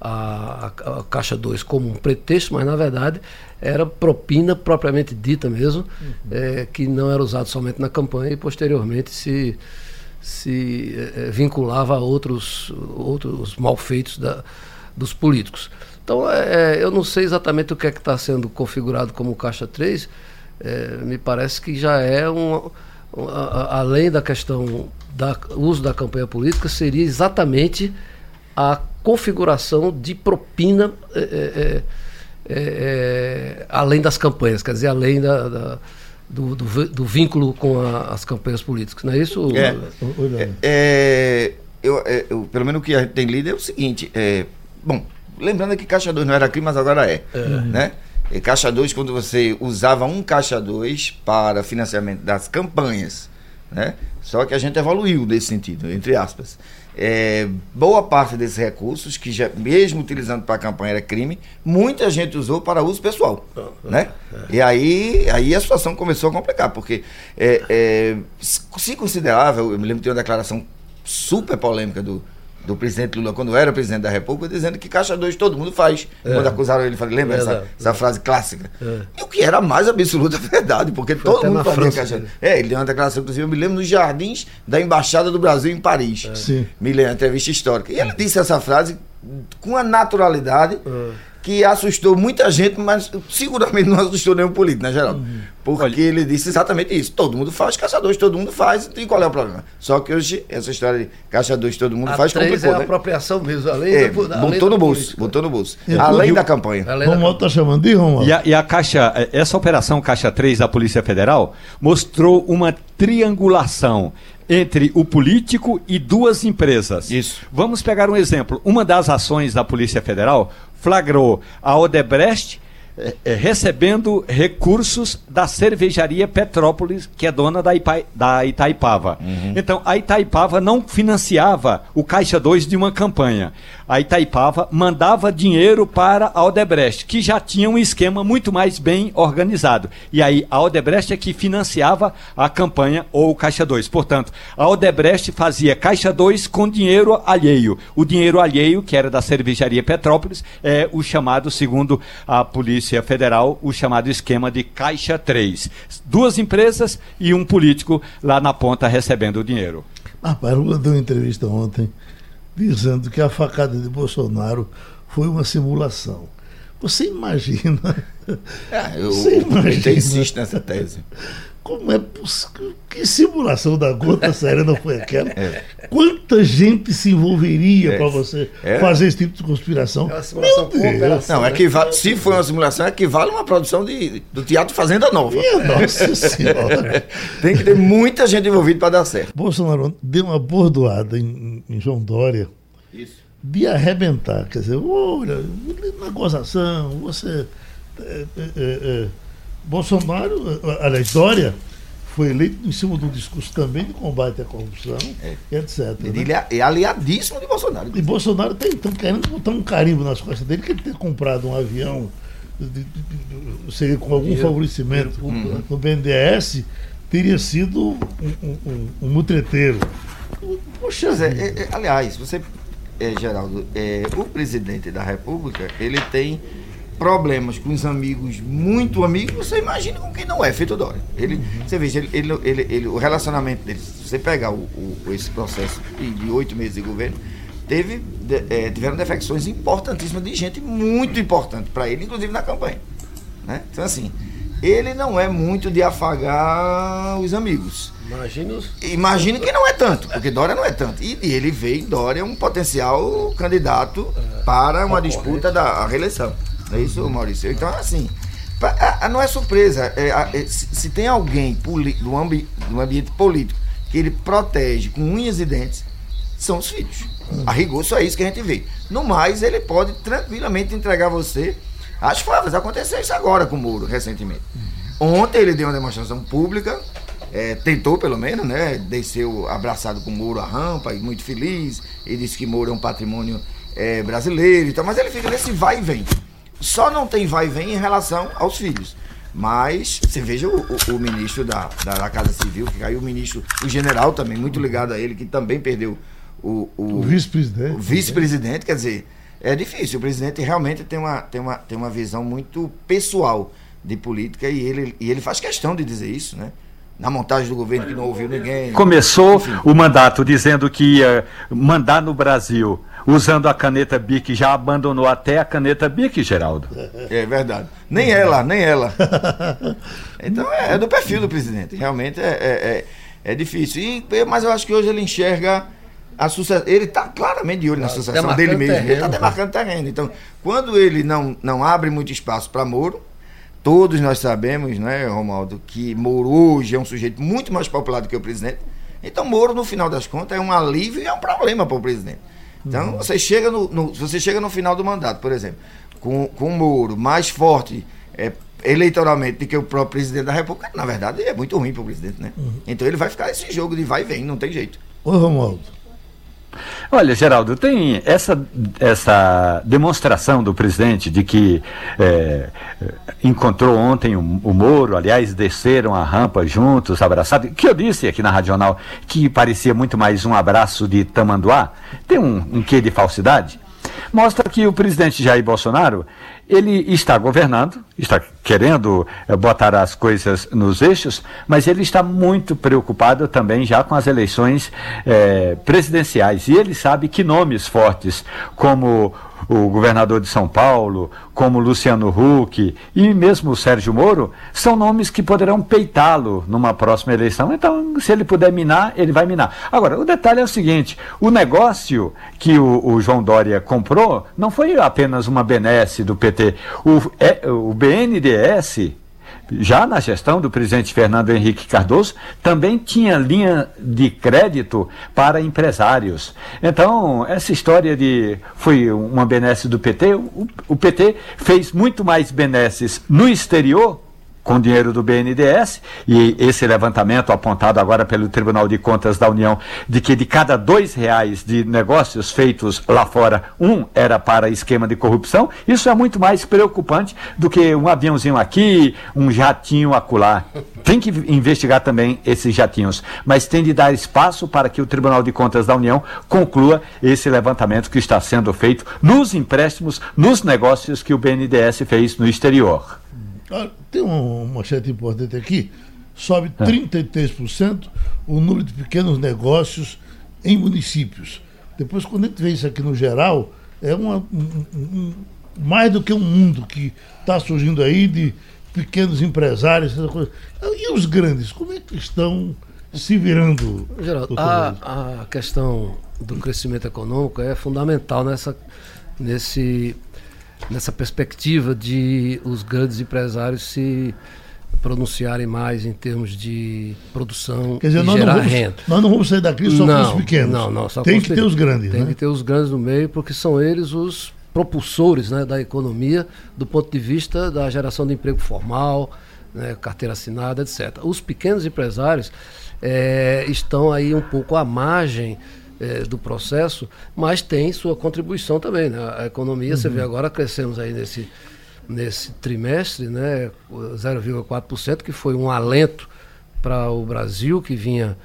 a, a- a Caixa 2 como um pretexto, mas na verdade era propina propriamente dita mesmo, eh, que não era usado somente na campanha e posteriormente se, se eh, vinculava a outros, outros malfeitos da, dos políticos. Então, eh, eu não sei exatamente o que é que está sendo configurado como Caixa 3, eh, me parece que já é um, um, a- além da questão do uso da campanha política, seria exatamente a configuração de propina eh, eh, eh, além das campanhas, quer dizer, além da, da- do, do do vínculo com a- as campanhas políticas, não é isso? É. Olha, É, eu, é, eu- pelo menos o que a gente tem lido é o seguinte: é, bom, lembrando que Caixa 2 não era crime, mas agora é. Né? E Caixa 2, quando você usava um Caixa 2 para financiamento das campanhas, né? só que a gente evoluiu nesse sentido, entre aspas. É, boa parte desses recursos, que já, mesmo utilizando para a campanha era crime, muita gente usou para uso pessoal. Né? E aí, aí a situação começou a complicar, porque é, é, se considerava, eu me lembro tem uma declaração super polêmica do, do presidente Lula, quando era presidente da República, dizendo que Caixa 2 todo mundo faz. Quando acusaram ele, falei, lembra essa, Verdade. essa frase clássica? É. E o que era a mais absoluta verdade, porque Foi todo mundo fazia França, Caixa né? É, ele deu uma declaração, inclusive, eu me lembro nos jardins da Embaixada do Brasil em Paris. Sim. Me lembro, entrevista histórica. E ele disse essa frase com uma naturalidade que assustou muita gente, mas seguramente não assustou nenhum político, né, Geraldo? Porque Olha- ele disse exatamente isso. Todo mundo faz, caçadores todo mundo faz, e qual é o problema? Só que hoje, essa história de caçadores todo mundo A faz, três é complicou, a né? apropriação mesmo, além É, da, além botou no bolso, política. botou no bolso. Além o- da campanha. Romualdo está chamando de Romualdo. E a, e a Caixa, essa operação Caixa 3 da Polícia Federal mostrou uma triangulação entre o político e duas empresas. Isso. Vamos pegar um exemplo. Uma das ações da Polícia Federal flagrou a Odebrecht eh, eh, recebendo recursos da cervejaria Petrópolis, que é dona da, Ipa, da Itaipava. Então, a Itaipava não financiava o Caixa 2 de uma campanha. A Itaipava mandava dinheiro para a Odebrecht, que já tinha um esquema muito mais bem organizado. E aí, a Odebrecht é que financiava a campanha ou o Caixa 2. Portanto, a Odebrecht fazia Caixa 2 com dinheiro alheio. O dinheiro alheio, que era da cervejaria Petrópolis, é o chamado, segundo a Polícia Federal, o chamado esquema de Caixa 3. Duas empresas e um político lá na ponta recebendo o dinheiro. Rapaz, Lula deu uma entrevista ontem dizendo que a facada de Bolsonaro foi uma simulação. Você imagina? É, eu, Você imagina? insiste nessa tese. Como é possível? Que simulação da gota séria não foi aquela? É. Quanta gente se envolveria É. para você É. fazer esse tipo de conspiração? É uma simulação com operação. Não, né? equivale, se foi uma simulação, equivale a uma produção de, do Teatro Fazenda Nova. Minha nossa senhora. Tem que ter muita gente envolvida para dar certo. Bolsonaro deu uma bordoada em, em João Dória Isso. de arrebentar. Quer dizer, olha, na gozação, você. é, é, é, é, Bolsonaro, aliás, Dória, foi eleito em cima de um discurso também de combate à corrupção, É. etc. né? Ele é, é aliadíssimo de Bolsonaro. E Bolsonaro está então, querendo botar um carimbo nas costas dele, que ele ter comprado um avião, de- de- de- seria com algum Dinheiro- favorecimento dinheiro público, né? no BNDES, teria sido um, um, um, um mutreteiro. Poxa, Pois é, é, é, aliás, você, é, Geraldo, é, o presidente da República, ele tem problemas com os amigos, muito amigos, você imagina com quem não é, feito Dória. Ele, Você veja, ele, ele, ele- ele- o relacionamento dele, se você pegar o, o- esse processo de oito meses de governo, teve, de- é, tiveram defecções importantíssimas de gente muito importante para ele, inclusive na campanha. né? Então, assim, ele não é muito de afagar os amigos. Imagine os. Imagino que não é tanto, porque Dória não é tanto. E ele vê em Dória um potencial candidato para uma disputa da reeleição. Não é isso, Maurício? Então, assim, pa- a- a- não é surpresa. É, é, se, se tem alguém poli- do, ambi, do ambiente político que ele protege com unhas e dentes, são os filhos. A rigor, só é isso que a gente vê. No mais, ele pode tranquilamente entregar você as favas. Aconteceu isso agora com o Moro, recentemente. Ontem ele deu uma demonstração pública, é, tentou pelo menos, né? Desceu abraçado com o Moro a rampa e muito feliz. Ele disse que Moro é um patrimônio é, brasileiro e tal, mas ele fica nesse vai e vem. Só não tem vai e vem em relação aos filhos. Mas você veja o, o- o ministro da, da, da Casa Civil, que caiu o ministro, o general também, muito ligado a ele, que também perdeu o, o vice-presidente. o vice-presidente, quer dizer, é difícil. O presidente realmente tem uma, tem uma, tem uma visão muito pessoal de política e ele, e ele faz questão de dizer isso, né? Na montagem do governo que não ouviu ninguém. Começou Enfim. o mandato dizendo que ia mandar no Brasil usando a caneta BIC, já abandonou até a caneta BIC, Geraldo. É verdade. Nem ela, nem ela. Então é, é do perfil do presidente. Realmente é, é, é, é difícil. E, mas eu acho que hoje ele enxerga a sucessão. Ele está claramente de olho na Tá sucessão dele mesmo. ele está terreno. demarcando terreno. Então, quando ele não, não abre muito espaço para Moro, todos nós sabemos, né, Romaldo, que Moro hoje é um sujeito muito mais popular do que o presidente. Então, Moro, no final das contas, é um alívio e é um problema para o presidente. Então, você chega no, no- se você chega no final do mandato, por exemplo, com, com o Moro mais forte é, eleitoralmente do que o próprio presidente da República, na verdade, é muito ruim para o presidente, né? Então, ele vai ficar esse jogo de vai e vem, não tem jeito. Ô, Romualdo, Olha, Geraldo, tem essa, essa demonstração do presidente de que é, encontrou ontem o, o Moro, aliás, desceram a rampa juntos, abraçados, que eu disse aqui na Radional que parecia muito mais um abraço de tamanduá. Tem um, um quê de falsidade? Mostra que o presidente Jair Bolsonaro ele está governando, está querendo eh, botar as coisas nos eixos, mas ele está muito preocupado também já com as eleições eh, presidenciais. E ele sabe que nomes fortes, como o governador de São Paulo, como Luciano Huck e mesmo o Sérgio Moro, são nomes que poderão peitá-lo numa próxima eleição. Então, se ele puder minar, ele vai minar. Agora, o detalhe é o seguinte: o negócio que o, o João Dória comprou não foi apenas uma benesse do PT. O, é, o já na gestão do presidente Fernando Henrique Cardoso, também tinha linha de crédito para empresários. Então, essa história de foi uma benesse do PT, o, o PT fez muito mais benesses no exterior com dinheiro do BNDES, e esse levantamento apontado agora pelo Tribunal de Contas da União, de que de cada dois reais de negócios feitos lá fora, um era para esquema de corrupção, isso é muito mais preocupante do que um aviãozinho aqui, um jatinho acolá. Tem que investigar também esses jatinhos, mas tem de dar espaço para que o Tribunal de Contas da União conclua esse levantamento que está sendo feito nos empréstimos, nos negócios que o BNDES fez no exterior. Ah, tem uma manchete importante aqui. Sobe é. 33% o número de pequenos negócios em municípios. Depois, quando a gente vê isso aqui no geral, é uma, um, um, mais do que um mundo que está surgindo aí de pequenos empresários. E os grandes, como é que estão se virando? Geraldo, a, a questão do crescimento econômico é fundamental nessa, nesse nessa perspectiva de os grandes empresários se pronunciarem mais em termos de produção Quer dizer, e gerar não vamos, renda. Nós não vamos sair da crise só não, com os pequenos. Não, não, só Tem que ter os grandes. Tem né? que ter os grandes no meio, porque são eles os propulsores né, da economia do ponto de vista da geração de emprego formal, né, carteira assinada, etc. Os pequenos empresários é, estão aí um pouco à margem é, do processo, mas tem sua contribuição também. Né? A economia, uhum. você vê agora, crescemos aí nesse, nesse trimestre, né? 0,4%, que foi um alento para o Brasil, que vinha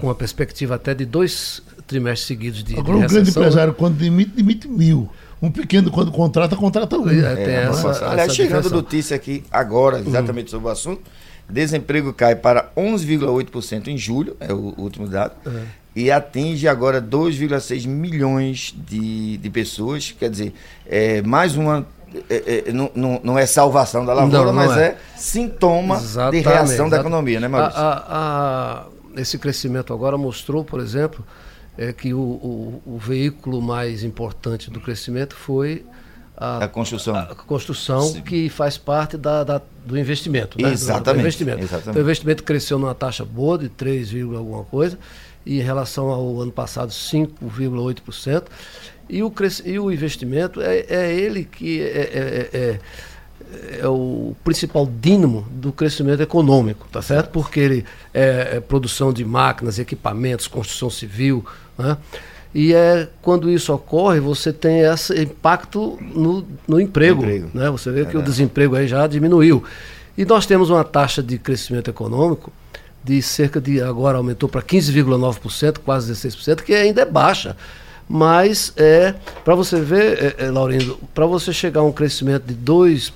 com a perspectiva até de dois trimestres seguidos de, Agora, de um grande né? empresário, quando demite, demite mil. Um pequeno, quando contrata, contrata um. É, tem essa, essa, aliás, chegando notícia aqui agora, exatamente uhum. sobre o assunto, desemprego cai para 11,8% em julho, é o último dado, uhum e atinge agora 2,6 milhões de, de pessoas. Quer dizer, é, mais uma. É, é, não, não é salvação da lavoura, não, não mas é. é. sintoma exatamente, de reação da economia, né, Maurício? A, a, a, esse crescimento agora mostrou, por exemplo, é que o, o, o veículo mais importante do crescimento foi a, a, construção, a construção que faz parte da, da do investimento. Né? Exatamente, do, do investimento. exatamente. Então, o investimento cresceu numa taxa boa de 3, alguma coisa e em relação ao ano passado 5,8%. E o, e o investimento é, é ele que é, é, é, é, o principal dínamo do crescimento econômico, tá certo? Porque ele é, é produção de máquinas, equipamentos, construção civil, né? E é quando isso ocorre, você tem esse impacto no, no emprego, emprego. Né? Você vê que o desemprego aí já diminuiu. E nós temos uma taxa de crescimento econômico de cerca de, agora aumentou para 15,9%, quase 16%, que ainda é baixa. Mas é, para você ver, é, é, Laurindo, para você chegar a um crescimento de 2%,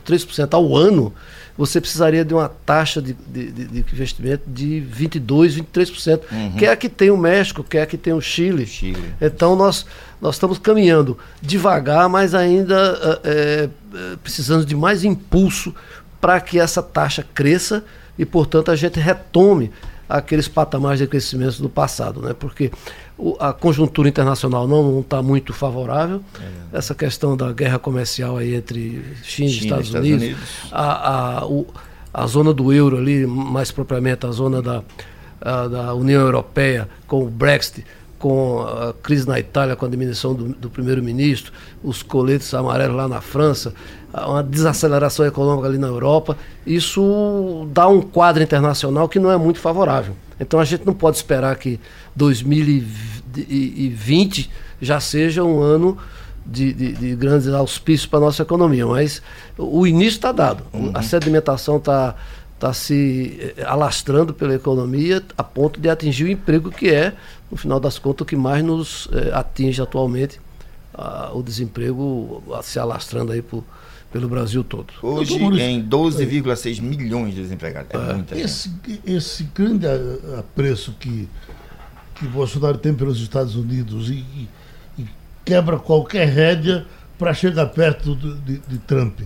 3% ao ano, você precisaria de uma taxa de, de, de investimento de 22%, 23%, uhum. que é a que tem o México, que é a que tem o Chile. Chile. Então nós, nós estamos caminhando devagar, mas ainda é, é precisando de mais impulso para que essa taxa cresça e, portanto, a gente retome aqueles patamares de crescimento do passado, né? porque o, a conjuntura internacional não está muito favorável. É. Essa questão da guerra comercial aí entre China, China e Estados, Estados Unidos, Unidos. A, a, o, a zona do euro ali, mais propriamente a zona da, a, da União Europeia com o Brexit, com a crise na Itália, com a diminuição do, do primeiro-ministro, os coletes amarelos lá na França, uma desaceleração econômica ali na Europa, isso dá um quadro internacional que não é muito favorável. Então a gente não pode esperar que 2020 já seja um ano de, de, de grandes auspícios para a nossa economia, mas o início está dado. Uhum. A sedimentação está tá se eh, alastrando pela economia a ponto de atingir o emprego que é no final das contas, o que mais nos eh, atinge atualmente, o desemprego se alastrando aí por, pelo Brasil todo. Hoje em 12,6 milhões de desempregados. É, é muita esse, esse grande apreço que, que Bolsonaro tem pelos Estados Unidos e, e, e quebra qualquer rédea para chegar perto do, de, de, Trump.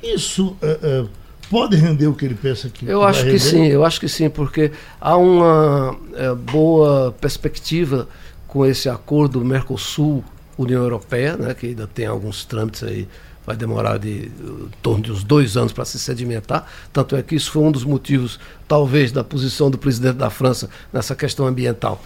Isso é, pode render o que ele pensa que Eu acho que sim, eu acho que sim, porque há uma é, boa perspectiva com esse acordo Mercosul União Europeia, né, que ainda tem alguns trâmites aí vai demorar de em torno de uns dois anos para se sedimentar. Tanto é que isso foi um dos motivos, talvez, da posição do presidente da França nessa questão ambiental.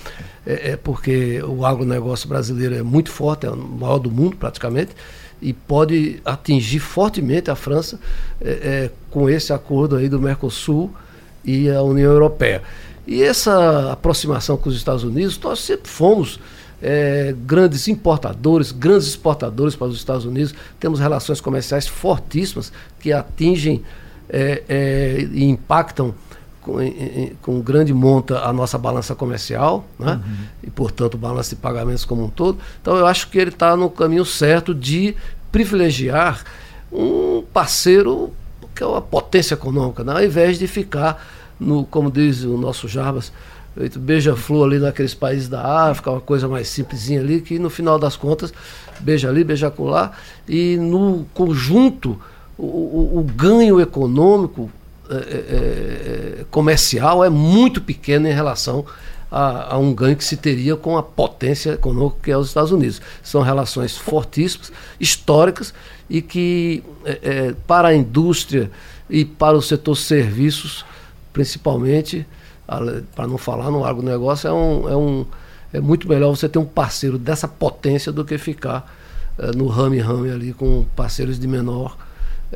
É, é porque o agronegócio brasileiro é muito forte, é o maior do mundo praticamente, e pode atingir fortemente a França é, é, com esse acordo aí do Mercosul e a União Europeia. E essa aproximação com os Estados Unidos, nós sempre fomos é, grandes importadores, grandes exportadores para os Estados Unidos. Temos relações comerciais fortíssimas que atingem é, é, e impactam com, em, com grande monta a nossa balança comercial, né? Uhum. e portanto balança de pagamentos como um todo. Então eu acho que ele está no caminho certo de privilegiar um parceiro que é uma potência econômica, né? ao invés de ficar no, como diz o nosso Jarbas, beija-flor ali naqueles países da África, uma coisa mais simplesinha ali, que no final das contas, beija ali, beija lá, e no conjunto, o, o, o ganho econômico, é, é, é, comercial é muito pequeno em relação a, a, um ganho que se teria com a potência econômica que é os Estados Unidos. São relações fortíssimas, históricas, e que é, para a indústria e para o setor serviços, principalmente, para não falar no agronegócio, é, um, é, um, é muito melhor você ter um parceiro dessa potência do que ficar no rame-rame ali com parceiros de menor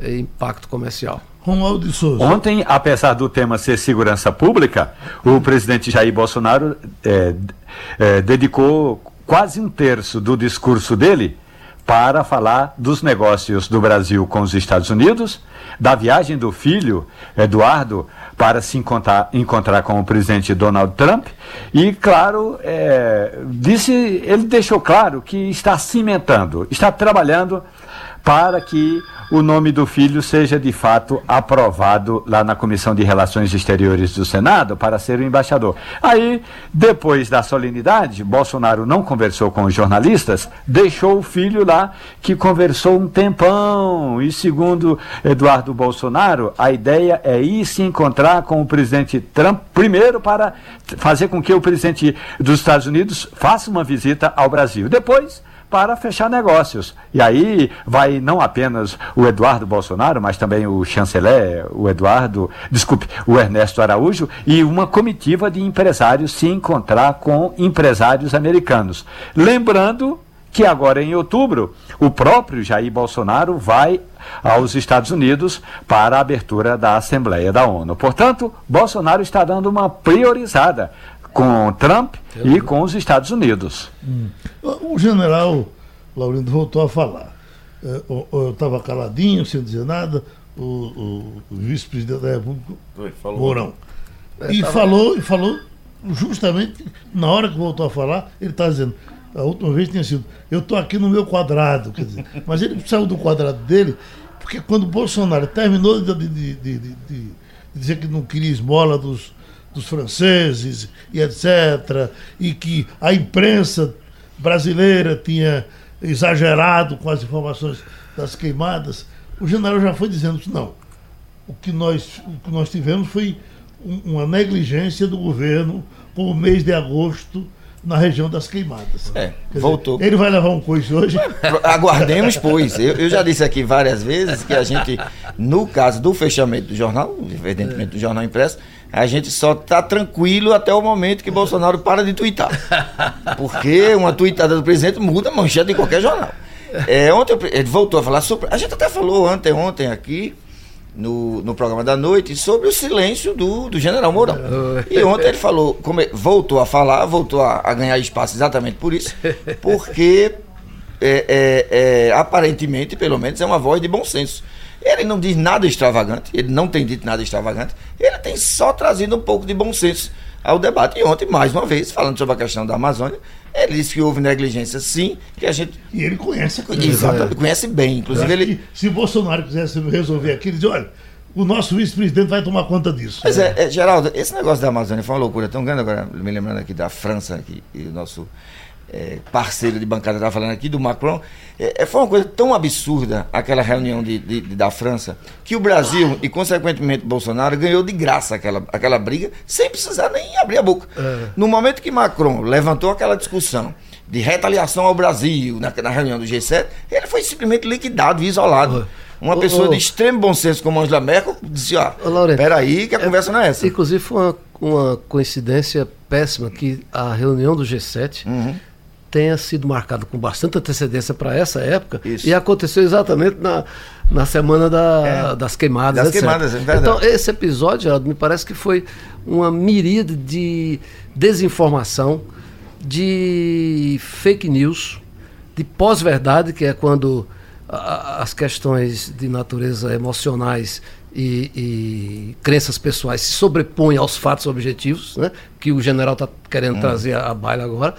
impacto comercial. Romualdo de Souza. Ontem, apesar do tema ser segurança pública, o presidente Jair Bolsonaro é, é, dedicou quase um terço do discurso dele para falar dos negócios do Brasil com os Estados Unidos, da viagem do filho, Eduardo, para se encontrar, encontrar com o presidente Donald Trump. E, claro, é, disse, ele deixou claro que está cimentando, está trabalhando para que o nome do filho seja de fato aprovado lá na Comissão de Relações Exteriores do Senado para ser o embaixador. Aí, depois da solenidade, Bolsonaro não conversou com os jornalistas, deixou o filho lá que conversou um tempão. E segundo Eduardo Bolsonaro, a ideia é ir se encontrar com o presidente Trump primeiro para fazer com que o presidente dos Estados Unidos faça uma visita ao Brasil. Depois, para fechar negócios. E aí vai não apenas o Eduardo Bolsonaro, mas também o chanceler, o Eduardo, desculpe, o Ernesto Araújo e uma comitiva de empresários se encontrar com empresários americanos. Lembrando que agora em outubro o próprio Jair Bolsonaro vai aos Estados Unidos para a abertura da Assembleia da ONU. Portanto, Bolsonaro está dando uma priorizada com Trump e com os Estados Unidos. Hum. O general Laurindo voltou a falar. É, eu estava caladinho, sem dizer nada, o, o, o vice-presidente da República, falou. Mourão. É, e, falou, e falou justamente na hora que voltou a falar, ele está dizendo, a última vez tinha sido, eu estou aqui no meu quadrado, quer dizer, mas ele saiu do quadrado dele, porque quando o Bolsonaro terminou de, de, de, de dizer que não queria esmola dos, dos franceses e etc., e que a imprensa brasileira tinha exagerado com as informações das queimadas, o general já foi dizendo que não. O que nós, o que nós tivemos foi um, uma negligência do governo por mês de agosto na região das queimadas. É, voltou. Dizer, ele vai levar um coice hoje? Aguardemos, pois. Eu, eu, já disse aqui várias vezes que a gente, no caso do fechamento do jornal, evidentemente do jornal impresso, a gente só está tranquilo até o momento que Bolsonaro para de twittar. Porque uma tweetada do presidente muda a manchete de qualquer jornal. É, ontem ele voltou a falar sobre. A gente até falou ontem, ontem aqui, no, no programa da noite, sobre o silêncio do, do general Mourão. E ontem ele falou, como, voltou a falar, voltou a, a, ganhar espaço exatamente por isso, porque é, é, é, aparentemente, pelo menos, é uma voz de bom senso. Ele não diz nada extravagante, ele não tem dito nada extravagante, ele tem só trazido um pouco de bom senso ao debate. E ontem, mais uma vez, falando sobre a questão da Amazônia, ele disse que houve negligência sim, que a gente. E ele conhece a coisa. Exato, conhece bem. Inclusive, ele. Se o Bolsonaro quisesse resolver aquilo, ele diz: olha, o nosso vice-presidente vai tomar conta disso. Mas é, é, Geraldo, esse negócio da Amazônia foi uma loucura tão grande, agora me lembrando aqui da França, aqui, e o nosso é, parceiro de bancada estava falando aqui, do Macron, é, é, foi uma coisa tão absurda aquela reunião de, de, de, da França, que o Brasil e, consequentemente, Bolsonaro ganhou de graça aquela, aquela briga, sem precisar nem abrir a boca. É. No momento que Macron levantou aquela discussão de retaliação ao Brasil na, na reunião do G7, ele foi simplesmente liquidado isolado. Uma pessoa de extremo bom senso como Angela Merkel disse, ó, peraí que a conversa não é essa. Inclusive foi uma, uma coincidência péssima que a reunião do G7 uhum. Tenha sido marcada com bastante antecedência para essa época Isso. e aconteceu exatamente na, na semana da, é. das queimadas. Das etc. queimadas, é verdade. Então, esse episódio, Geraldo, me parece que foi uma miríade de desinformação, de fake news, de pós-verdade, que é quando as questões de natureza emocionais e, e, crenças pessoais se sobrepõem aos fatos objetivos, né, que o general está querendo hum. trazer à baila agora,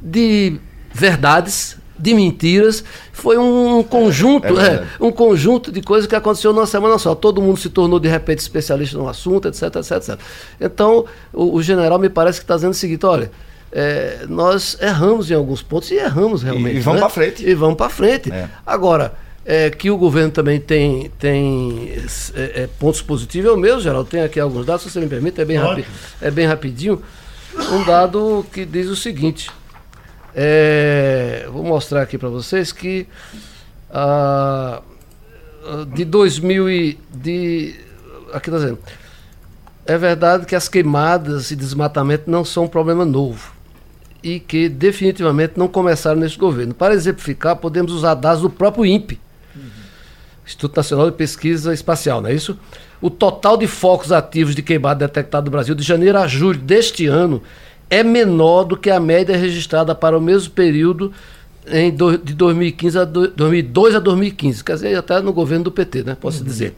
de verdades, de mentiras, foi um conjunto, é, é, um conjunto de coisas que aconteceu numa semana só. Todo mundo se tornou de repente especialista no assunto, etc, etc, etc. Então, o, o general me parece que está dizendo o seguinte: olha, é, nós erramos em alguns pontos e erramos realmente. E, e vamos né? para frente. E vamos para frente. É. Agora, é, que o governo também tem, tem é, é, pontos positivos, eu mesmo, Geraldo, tenho aqui alguns dados, se você me permite, é bem, rapi é bem rapidinho. Um dado que diz o seguinte: é, vou mostrar aqui para vocês que ah, de 2000 e. De, aqui está dizendo. É verdade que as queimadas e desmatamento não são um problema novo e que definitivamente não começaram nesse governo. Para exemplificar, podemos usar dados do próprio INPE. Instituto Nacional de Pesquisa Espacial, não é isso? O total de focos ativos de queimada detectado no Brasil de janeiro a julho deste ano é menor do que a média registrada para o mesmo período em do, de 2015 a do, 2002 a 2015, quer dizer, até no governo do PT, né? Posso uhum. dizer.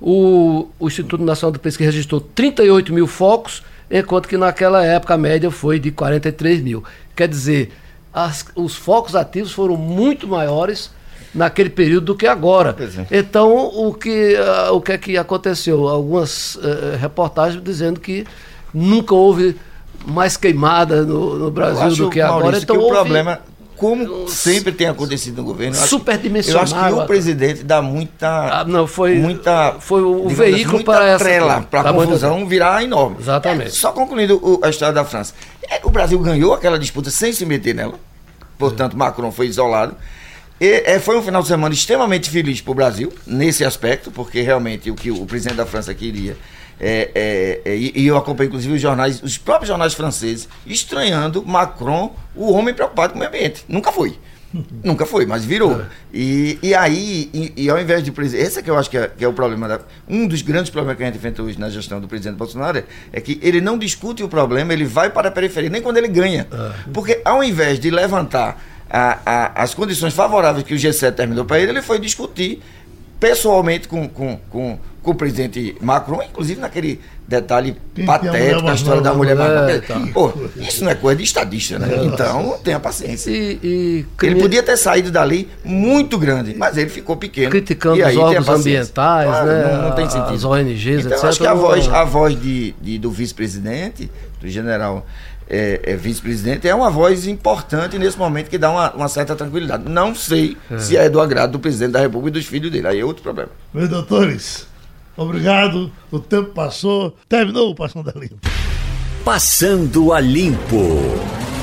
O, o Instituto Nacional de Pesquisa registrou 38 mil focos enquanto que naquela época a média foi de 43 mil. Quer dizer, as, os focos ativos foram muito maiores naquele período do que agora. É. Então, o que, uh, o que é que aconteceu? Algumas uh, reportagens dizendo que nunca houve mais queimada no, no Brasil do que agora. Maurício, então, que o problema como sempre tem acontecido no governo. Superdimensionado. Eu acho que o presidente dá muita. Ah, não, foi, muita, foi o assim, veículo para essa. para a confusão virar enorme. Exatamente. É, só concluindo o, a história da França. É, o Brasil ganhou aquela disputa sem se meter nela. Portanto, Macron foi isolado. E, é, foi um final de semana extremamente feliz para o Brasil, nesse aspecto, porque realmente o que o presidente da França queria é, é, é, e eu acompanho inclusive os jornais, os próprios jornais franceses, estranhando Macron, o homem preocupado com o meio ambiente. Nunca foi. Nunca foi, mas virou. É. E, e aí, e, e, ao invés de presidente. Esse é que eu acho que é, que é o problema. Da, um dos grandes problemas que a gente enfrenta hoje na gestão do presidente Bolsonaro é que ele não discute o problema, ele vai para a periferia, nem quando ele ganha. É. Porque ao invés de levantar a, a, as condições favoráveis que o G7 terminou para ele, ele foi discutir pessoalmente com, com, com com o presidente Macron, inclusive naquele detalhe Quem patético da história da mulher mais é, tá. Pô, isso não é coisa de estadista, né? É, então, tenha paciência. E, e ele podia ter saído dali muito grande, mas ele ficou pequeno. Criticando os órgãos ambientais, claro, né? Não, não, tem sentido. As ONGs, então, etc. Acho que a voz, a voz de, de do vice-presidente, do general é, é vice-presidente, é uma voz importante nesse momento que dá uma, uma certa tranquilidade. Não sei é. se é do agrado do presidente da República e dos filhos dele. Aí é outro problema. Meus doutores, Obrigado. O tempo passou. Terminou o Passando a Limpo. Passando a Limpo.